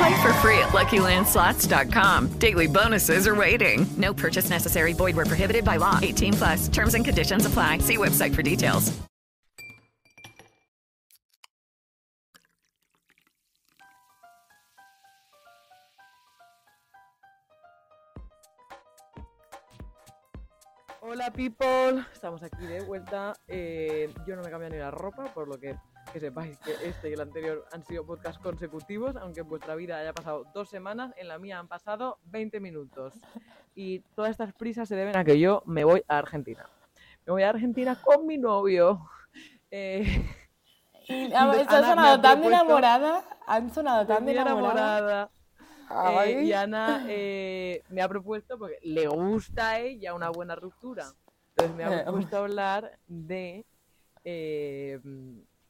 Play for free at LuckyLandSlots.com. Daily bonuses are waiting. No purchase necessary. Void where prohibited by law. 18 plus. Terms and conditions apply. See website for details. Hola people, estamos aquí de vuelta. Eh, yo no me cambio ni la ropa, por lo que que sepáis que este y el anterior han sido podcasts consecutivos, aunque en vuestra vida haya pasado dos semanas, en la mía han pasado 20 minutos. Y todas estas prisas se deben a que yo me voy a Argentina. Me voy a Argentina con mi novio. Eh, Y, Ana ¿Estás me ha sonado tan enamorada? Han sonado tan enamorada. Eh, y Ana eh, me ha propuesto, porque le gusta a ella una buena ruptura. Entonces me ha Eh, propuesto hablar de eh,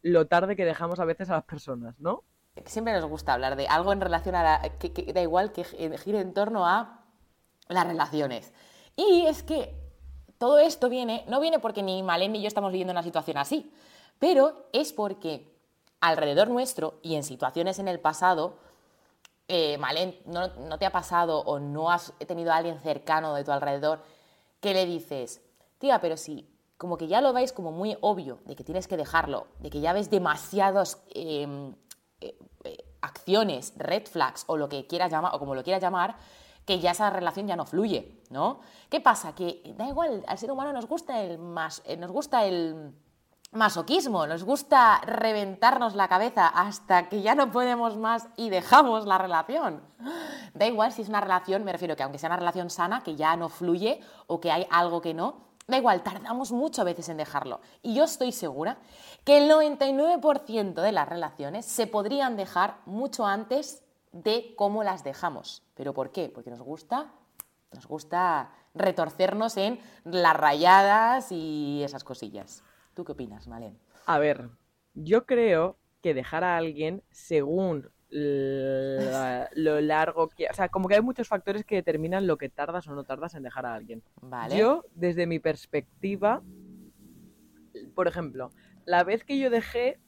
lo tarde que dejamos a veces a las personas, ¿no? Siempre nos gusta hablar de algo en relación a la... que, da igual que gi- gire en torno a las relaciones. Y es que todo esto viene, no viene porque ni Malén ni yo estamos viviendo una situación así, pero es porque alrededor nuestro y en situaciones en el pasado, eh, Malén, no, no te ha pasado o no has tenido a alguien cercano de tu alrededor que le dices, tía, pero si como que ya lo veis como muy obvio, de que tienes que dejarlo, de que ya ves demasiadas eh, eh, eh, acciones, red flags o lo que quieras llamar, o como lo quieras llamar, que ya esa relación ya no fluye, ¿no? ¿Qué pasa? Que da igual, al ser humano nos gusta el más, eh, nos gusta el masoquismo, nos gusta reventarnos la cabeza hasta que ya no podemos más y dejamos la relación. Da igual si es una relación, me refiero que aunque sea una relación sana, que ya no fluye o que hay algo que no, da igual, tardamos mucho a veces en dejarlo. Y yo estoy segura que el 99% de las relaciones se podrían dejar mucho antes de cómo las dejamos. ¿Pero por qué? Porque nos gusta, nos gusta retorcernos en las rayadas y esas cosillas. ¿Tú qué opinas, Malén? A ver, yo creo que dejar a alguien según la- lo largo que... O sea, como que hay muchos factores que determinan lo que tardas o no tardas en dejar a alguien. Vale. Yo, desde mi perspectiva, por ejemplo, la vez que yo dejé,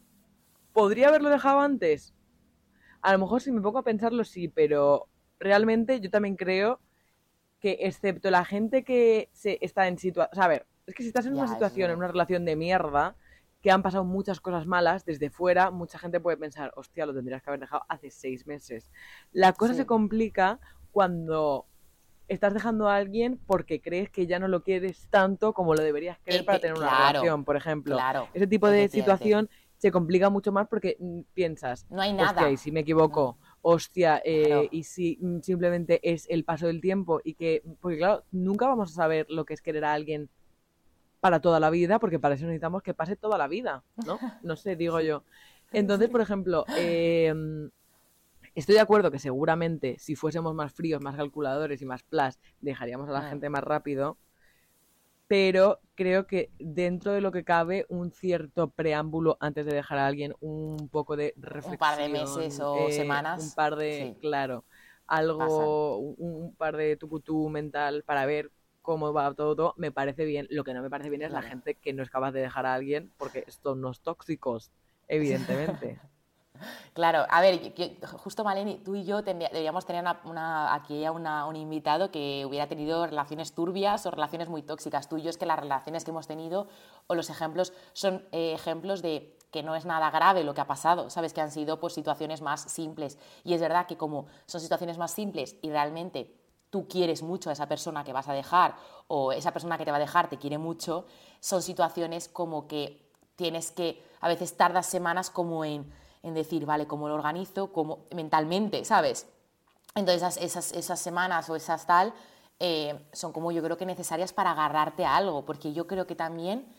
¿podría haberlo dejado antes? A lo mejor si me pongo a pensarlo, sí, pero realmente yo también creo que excepto la gente que se está en situación... O sea, a ver, es que si estás en Ya, una situación, en una relación de mierda, que han pasado muchas cosas malas, desde fuera mucha gente puede pensar, hostia, lo tendrías que haber dejado hace seis meses. La cosa Sí. se complica cuando estás dejando a alguien porque crees que ya no lo quieres tanto como lo deberías querer Eh, para eh, tener una claro, relación, por ejemplo. Claro. Ese tipo de situación se complica mucho más porque mm, piensas, No hay nada. hostia, y si me equivoco, hostia, eh, Claro. y si mm, simplemente es el paso del tiempo y que, porque claro, nunca vamos a saber lo que es querer a alguien para toda la vida, porque para eso necesitamos que pase toda la vida, ¿no? No sé, digo yo. Entonces, por ejemplo, eh, estoy de acuerdo que seguramente si fuésemos más fríos, más calculadores y más plus, dejaríamos a la Ah. gente más rápido, pero creo que dentro de lo que cabe un cierto preámbulo antes de dejar a alguien, un poco de reflexión. par de meses o eh, semanas, Un par de, sí. claro, algo, un, un par de tucutú mental para ver cómo va todo, me parece bien. Lo que no me parece bien es la gente que no es capaz de dejar a alguien porque son unos tóxicos, evidentemente. Claro, a ver, justo Maleni, tú y yo tendría- deberíamos tener una, una- aquí a una- un invitado que hubiera tenido relaciones turbias o relaciones muy tóxicas. Tú y yo es que las relaciones que hemos tenido o los ejemplos son eh, ejemplos de que no es nada grave lo que ha pasado, sabes que han sido pues situaciones más simples. Y es verdad que como son situaciones más simples y realmente tú quieres mucho a esa persona que vas a dejar o esa persona que te va a dejar te quiere mucho, son situaciones como que tienes que, a veces tardas semanas como en, en decir, vale, ¿cómo lo organizo? como mentalmente, ¿sabes? Entonces esas, esas, semanas o esas tal eh, son como yo creo que necesarias para agarrarte a algo, porque yo creo que también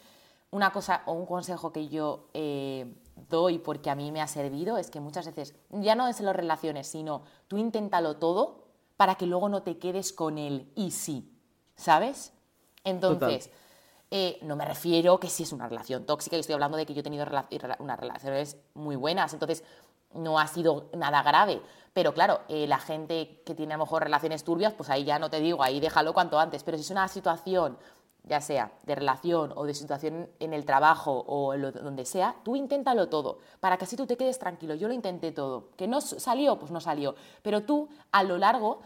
una cosa o un consejo que yo eh, doy porque a mí me ha servido es que muchas veces, ya no es en las relaciones, sino tú inténtalo todo para que luego no te quedes con el y sí, ¿sabes? Entonces, eh, no me refiero que si es una relación tóxica, y estoy hablando de que yo he tenido unas relaciones muy buenas, entonces no ha sido nada grave. Pero claro, eh, la gente que tiene a lo mejor relaciones turbias, pues ahí ya no te digo, ahí déjalo cuanto antes. Pero si es una situación, ya sea de relación o de situación en el trabajo o lo, donde sea, tú inténtalo todo, para que así tú te quedes tranquilo. Yo lo intenté todo. Que no salió, pues no salió. Pero tú, a lo largo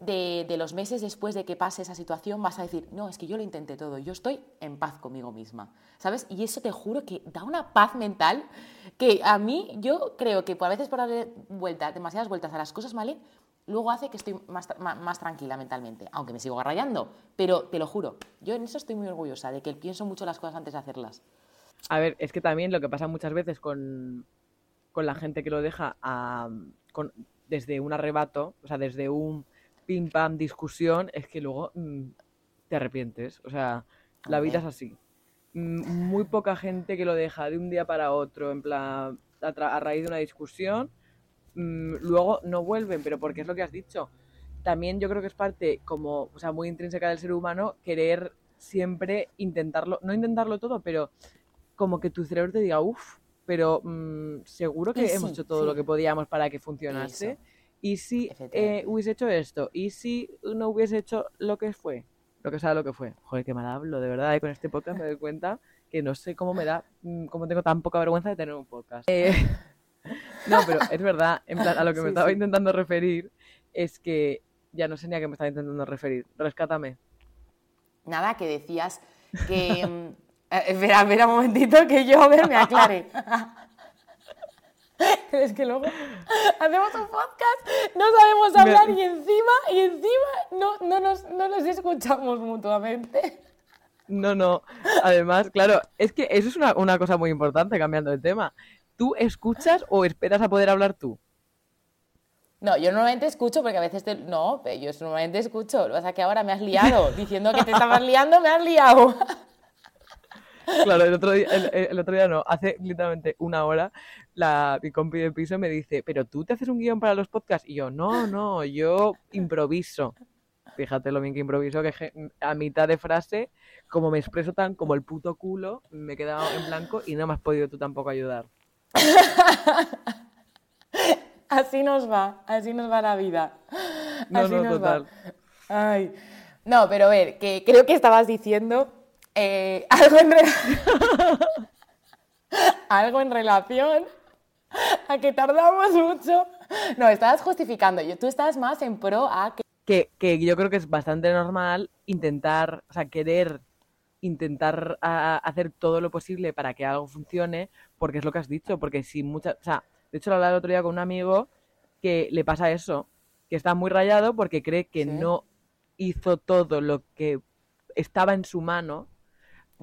de, los meses después de que pase esa situación vas a decir, no, es que yo lo intenté todo, yo estoy en paz conmigo misma, ¿sabes? Y eso te juro que da una paz mental que a mí, yo creo que a veces por darle vueltas, demasiadas vueltas a las cosas, ¿vale? Luego hace que estoy más, más, tranquila mentalmente, aunque me sigo agarrayando, pero te lo juro, yo en eso estoy muy orgullosa, de que pienso mucho las cosas antes de hacerlas. A ver, es que también lo que pasa muchas veces con, con la gente que lo deja desde un arrebato, o sea, desde un pim pam discusión, es que luego mm, te arrepientes. O sea, la vida es así. Mm, muy poca gente que lo deja de un día para otro, en plan, a, raíz de una discusión, mm, luego no vuelven, pero porque es lo que has dicho. También yo creo que es parte como, o sea, muy intrínseca del ser humano querer siempre intentarlo, no intentarlo todo, pero como que tu cerebro te diga, uff, pero seguro que hemos hecho todo lo que podíamos para que funcionase. ¿Y si eh, hubiese hecho esto? ¿Y si no hubiese hecho lo que fue? Lo que sea lo que fue. Joder, qué mal hablo, de verdad. Y con este podcast me doy cuenta que no sé cómo me da, mm, cómo tengo tan poca vergüenza de tener un podcast. Eh, no, pero es verdad, en plan, a lo que me estaba intentando referir es que ya no sé ni a qué me estaba intentando referir. Rescátame. Nada, que decías que... Mm, eh, espera, espera un momentito que yo, a ver, me aclare. es que luego hacemos un podcast, no sabemos hablar y encima, y encima no, no, nos, no nos escuchamos mutuamente. No, no. Además, claro, es que eso es una, una, cosa muy importante, cambiando de tema. ¿Tú escuchas o esperas a poder hablar tú? No, yo normalmente escucho porque a veces te... No, yo normalmente escucho. Lo que pasa es que ahora me has liado. Diciendo que te estabas liando, me has liado. Claro, el otro día, el, otro día no, hace literalmente una hora la, mi compi de piso me dice, pero tú te haces un guion para los podcasts. Y yo, no, no, yo improviso. Fíjate lo bien que improviso, que a mitad de frase, como me expreso tan como el puto culo, me he quedado en blanco y no me has podido tú tampoco ayudar. así nos va, así nos va la vida. No, no, total. Ay. No, pero a ver, que creo que estabas diciendo eh, algo, en algo en relación a que tardamos mucho. No, estabas justificando. Tú estás más en pro a que... que... yo creo que es bastante normal intentar, o sea, querer intentar hacer todo lo posible para que algo funcione, porque es lo que has dicho, porque si muchas, o sea, de hecho lo hablaba el otro día con un amigo que le pasa eso, que está muy rayado porque cree que no hizo todo lo que estaba en su mano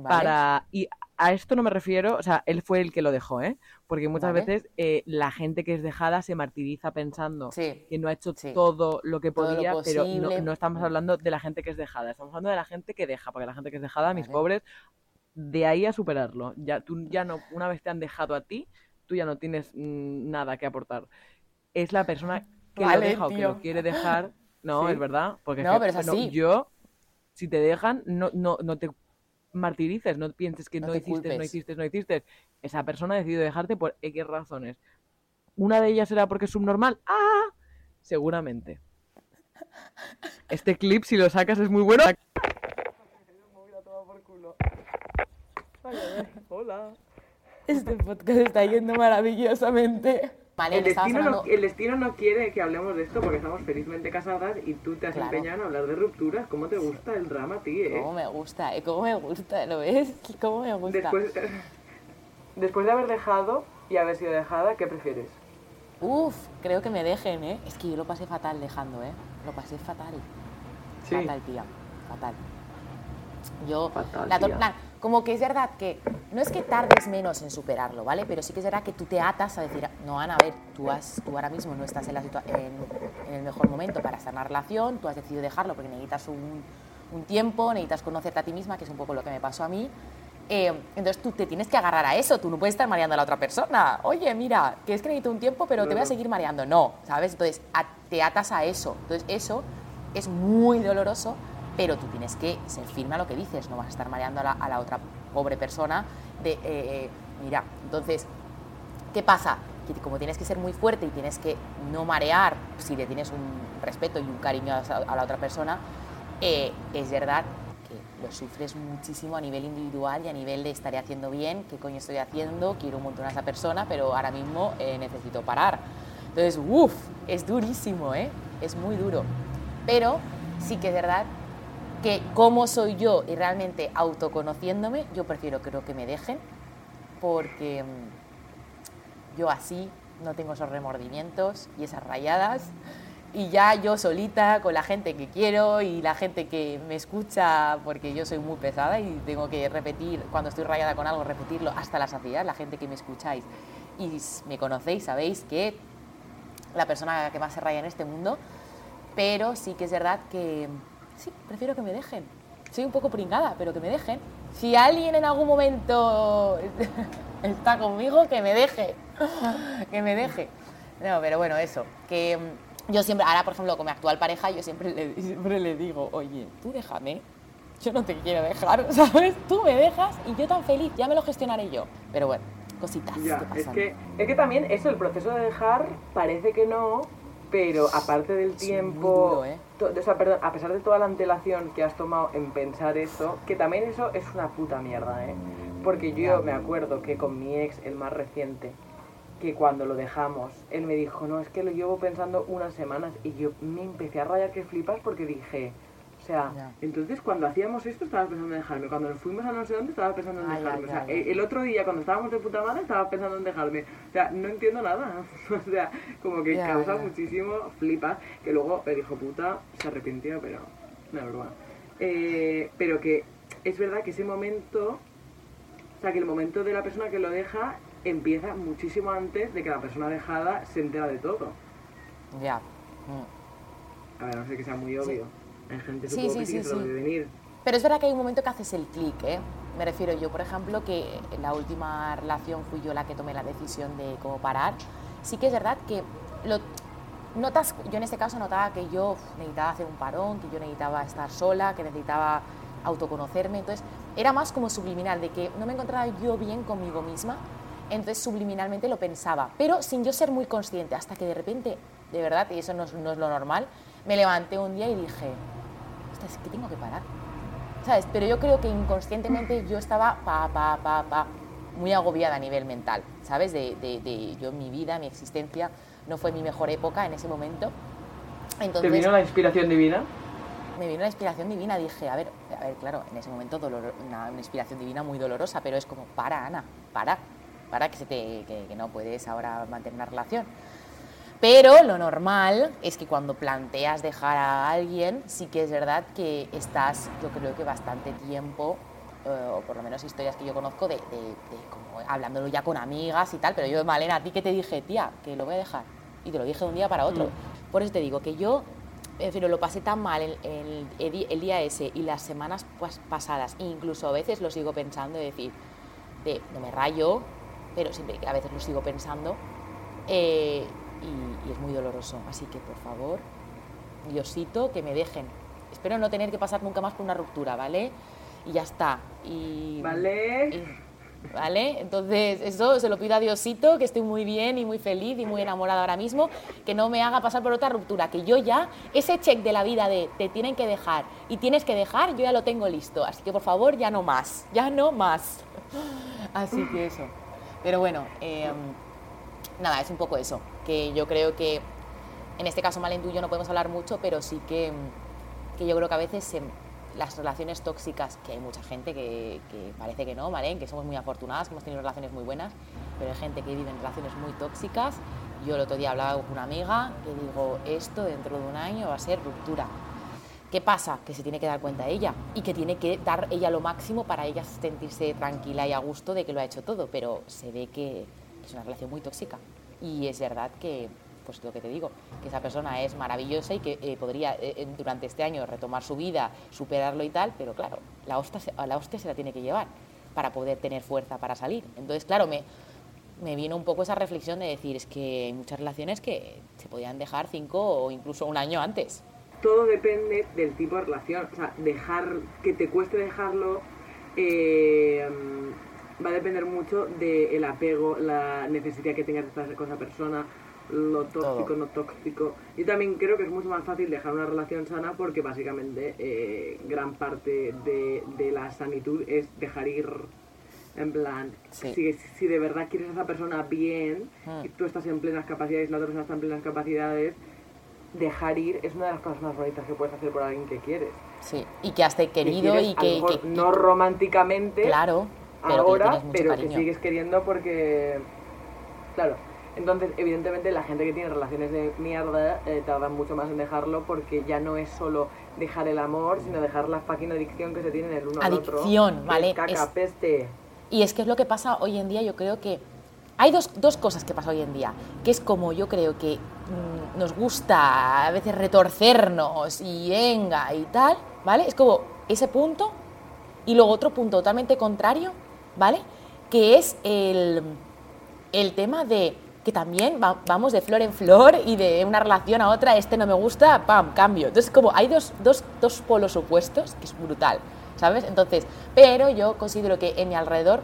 para y a esto no me refiero, o sea, él fue el que lo dejó, ¿eh? Porque muchas veces eh, la gente que es dejada se martiriza pensando que no ha hecho todo lo que podía, pero no, estamos hablando de la gente que es dejada, estamos hablando de la gente que deja, porque la gente que es dejada, mis pobres, de ahí a superarlo. Ya tú ya no, una vez te han dejado a ti, tú ya no tienes mm, nada que aportar. Es la persona que lo deja o que lo quiere dejar. No, es verdad, porque no, pero es así. yo si te dejan, no, no, no te martirices, no pienses que no, hiciste, no hiciste, no hiciste. Esa persona ha decidido dejarte por X razones. Una de ellas será porque es subnormal. ¡Ah! Seguramente. Este clip, si lo sacas, es muy bueno. Hola. Este podcast está yendo maravillosamente el, destino no, quiere que hablemos de esto porque estamos felizmente casadas y tú te has empeñado en hablar de rupturas. ¿Cómo te gusta el drama a ti, eh? ¿Cómo me gusta? Eh? ¿Cómo me gusta? ¿Lo ves? ¿Cómo me gusta? Después, después de haber dejado y haber sido dejada, ¿qué prefieres? Uf, creo que me dejen, ¿eh? Es que yo lo pasé fatal dejando, ¿eh? Lo pasé fatal. Sí. Fatal, tía. Fatal. Yo, Fatal, la tía. Como que es verdad que no es que tardes menos en superarlo, ¿vale? Pero sí que es verdad que tú te atas a decir, no, Ana, a ver, tú, has, tú ahora mismo no estás en, la en, en el mejor momento para estar en una relación, tú has decidido dejarlo porque necesitas un, un tiempo, necesitas conocerte a ti misma, que es un poco lo que me pasó a mí. Eh, entonces tú te tienes que agarrar a eso, tú no puedes estar mareando a la otra persona. Oye, mira, que es que necesito un tiempo, pero te voy a seguir mareando. No, ¿sabes? Entonces a- te atas a eso. Entonces eso es muy doloroso, pero tú tienes que ser firme a lo que dices, no vas a estar mareando a la, otra pobre persona de, eh, eh, mira, entonces, ¿qué pasa? Que como tienes que ser muy fuerte y tienes que no marear si le tienes un respeto y un cariño a, la otra persona, eh, es verdad que lo sufres muchísimo a nivel individual y a nivel de estaré haciendo bien, qué coño estoy haciendo, quiero un montón a esa persona, pero ahora mismo necesito parar. Entonces, uff, es durísimo. Es muy duro. Pero sí que es verdad que como soy yo y realmente autoconociéndome, yo prefiero creo que me dejen porque mm, yo así no tengo esos remordimientos y esas rayadas y ya yo solita con la gente que quiero y la gente que me escucha porque yo soy muy pesada y tengo que repetir cuando estoy rayada con algo repetirlo hasta la saciedad la gente que me escucháis y me conocéis sabéis que la persona que más se raya en este mundo pero sí que es verdad que sí, prefiero que me dejen. Soy un poco pringada, pero que me dejen. Si alguien en algún momento está conmigo, que me deje. Que me deje. No, pero bueno, eso. Que mm, yo siempre, ahora por ejemplo, con mi actual pareja, yo siempre le, siempre le digo, oye, tú déjame. Yo no te quiero dejar, ¿sabes? Tú me dejas y yo tan feliz, ya me lo gestionaré yo. Pero bueno, cositas Ya, que es pasan. que, es que también eso, el proceso de dejar, parece que no, pero aparte del tiempo, duro, ¿eh? o sea, perdón, a pesar de toda la antelación que has tomado en pensar eso, que también eso es una puta mierda, ¿eh? Porque yo me acuerdo que con mi ex, el más reciente, que cuando lo dejamos, él me dijo, no, es que lo llevo pensando unas semanas y yo me empecé a rayar que flipas porque dije, o sea, Ya. entonces cuando hacíamos esto estabas pensando en dejarme, cuando nos fuimos a no sé dónde estabas pensando en dejarme, o sea, el- otro día cuando estábamos de puta madre estaba pensando en dejarme. O sea, no entiendo nada. O sea, como que causa muchísimo flipas. Que luego el hijo puta se arrepintió, pero no broma. Eh, pero que es verdad que ese momento, o sea, que el momento de la persona que lo deja empieza muchísimo antes de que la persona dejada se entera de todo. Ya. Mm. A ver, no sé que sea muy obvio. Hay gente Sí, sí, que sí sí, venir. Pero es verdad que hay un momento que haces el clic, ¿eh? Me refiero yo, por ejemplo, que en la última relación fui yo la que tomé la decisión de cómo parar. Sí que es verdad que lo notas, yo en este caso notaba que yo necesitaba hacer un parón, que yo necesitaba estar sola, que necesitaba autoconocerme. Entonces, era más como subliminal, de que no me encontraba yo bien conmigo misma. Entonces, subliminalmente lo pensaba, pero sin yo ser muy consciente, hasta que de repente, de verdad, y eso no es, no es lo normal, me levanté un día y dije, "Ostras, es que tengo que parar. ¿Sabes? Pero yo creo que inconscientemente yo estaba pa, pa, pa, pa, muy agobiada a nivel mental, ¿sabes? De, de, de yo, mi vida, mi existencia, no fue mi mejor época en ese momento. ¿Te Entonces, vino la inspiración divina? me vino la inspiración divina, dije, a ver, a ver, claro, en ese momento dolor, una, una inspiración divina muy dolorosa, pero es como, para, Ana, para, para que, se te, que, que no puedes ahora mantener una relación. Pero lo normal es que cuando planteas dejar a alguien, sí que es verdad que estás, yo creo que bastante tiempo, eh, o por lo menos historias que yo conozco, de, de- de como hablándolo ya con amigas y tal, pero yo, Malena, a ti que te dije, tía, que lo voy a dejar. Y te lo dije de un día para otro. Por eso te digo que yo, en fin, lo pasé tan mal el, día ese y las semanas pasadas, e incluso a veces lo sigo pensando, de decir, de, no me rayo, pero siempre a veces lo sigo pensando, eh, y, y es muy doloroso. Así que, por favor, Diosito, que me dejen. Espero no tener que pasar nunca más por una ruptura, ¿vale? Y ya está. Y, Vale. y- ¿Vale? Entonces, eso se lo pido a Diosito, que estoy muy bien y muy feliz y muy enamorada ahora mismo, que no me haga pasar por otra ruptura, que yo ya, ese check de la vida de te tienen que dejar y tienes que dejar, yo ya lo tengo listo. Así que, por favor, ya no más, ya no más. Así que eso. Pero bueno, eh, nada, es un poco eso, que yo creo que en este caso Malen tú y yo no podemos hablar mucho, pero sí que, que yo creo que a veces las relaciones tóxicas, que hay mucha gente que, que parece que no, Malen, que somos muy afortunadas, que hemos tenido relaciones muy buenas, pero hay gente que vive en relaciones muy tóxicas. Yo el otro día hablaba con una amiga que digo, esto dentro de un año va a ser ruptura. ¿Qué pasa? Que se tiene que dar cuenta ella y que tiene que dar ella lo máximo para ella sentirse tranquila y a gusto de que lo ha hecho todo, pero se ve que es una relación muy tóxica. Y es verdad que, pues lo que te digo, que esa persona es maravillosa y que eh, podría eh, durante este año retomar su vida, superarlo y tal, pero claro, la hostia, se, la hostia se la tiene que llevar para poder tener fuerza para salir. Entonces, claro, me, me vino un poco esa reflexión de decir, es que hay muchas relaciones que se podían dejar cinco o incluso un año antes todo depende del tipo de relación. O sea, dejar, que te cueste dejarlo, eh, va a depender mucho del apego, la necesidad que tengas de estar con esa persona, lo tóxico, no tóxico. Yo también creo que es mucho más fácil dejar una relación sana porque básicamente eh, gran parte de, la sanitud es dejar ir. En plan, si, si, de verdad quieres a esa persona bien, y hmm. tú estás en plenas capacidades, la otra persona está en plenas capacidades, dejar ir es una de las cosas más bonitas que puedes hacer por alguien que quieres. Sí, y que has querido y que, No románticamente. Claro, pero ahora, pero que sigues queriendo porque. Claro. Entonces, evidentemente, la gente que tiene relaciones de mierda eh, tarda mucho más en dejarlo porque ya no es solo dejar el amor, sino dejar la fucking adicción que se tienen el uno al otro. Adicción, ¿vale? caca, peste. Y es que es lo que pasa hoy en día, yo creo que hay dos, dos cosas que pasa hoy en día, que es como yo creo que mm, nos gusta a veces retorcernos y venga y tal, ¿vale? Es como ese punto y luego otro punto totalmente contrario, ¿vale? Que es el, el tema de que también vamos de flor en flor y de una relación a otra, este no me gusta, pam, cambio. Entonces, como hay dos, dos, dos polos opuestos, que es brutal, ¿sabes? Entonces, pero yo considero que en mi alrededor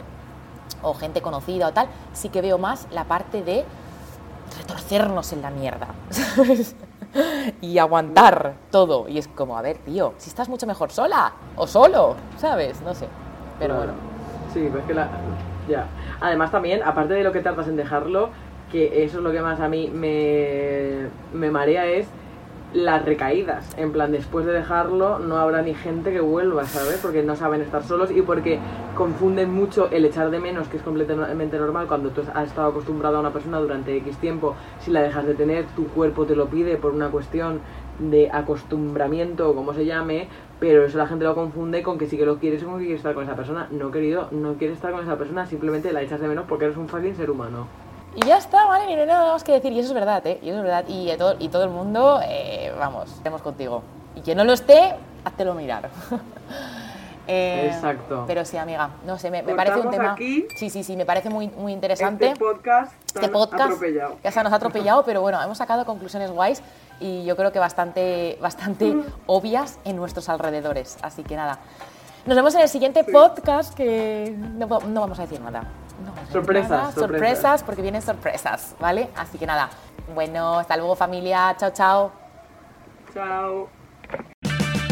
o gente conocida o tal, sí que veo más la parte de retorcernos en la mierda, y aguantar todo. Y es como, a ver, tío, si estás mucho mejor sola o solo, ¿sabes? No sé. Pero bueno. Sí, pues que la. Ya. Además, también, aparte de lo que tardas en dejarlo, que eso es lo que más a mí me, me marea, es las recaídas. En plan, después de dejarlo, no habrá ni gente que vuelva, ¿sabes? Porque no saben estar solos y porque confunden mucho el echar de menos, que es completamente normal cuando tú has estado acostumbrado a una persona durante X tiempo. Si la dejas de tener, tu cuerpo te lo pide por una cuestión de acostumbramiento o como se llame, pero eso la gente lo confunde con que sí que lo quieres o que quieres estar con esa persona. No, querido, no quieres estar con esa persona, simplemente la echas de menos porque eres un fucking ser humano. Y ya está, ¿vale? Y no nada más que decir. Y eso es verdad, ¿eh? Y eso es verdad. Y, todo, y todo el mundo, eh, vamos, estemos contigo. Y quien no lo esté, háztelo mirar. eh, Exacto. Pero sí, amiga, no sé, me, me parece un tema... Aquí sí, sí, sí, me parece muy, muy interesante. Este podcast, este podcast atropellado. ya se nos ha atropellado, pero bueno, hemos sacado conclusiones guays y yo creo que bastante, bastante obvias en nuestros alrededores. Así que nada, nos vemos en el siguiente podcast que no, no vamos a decir nada sorpresas, sorpresas, porque vienen sorpresas, ¿vale? Así que nada. Bueno, hasta luego familia. Chao, chao. Chao.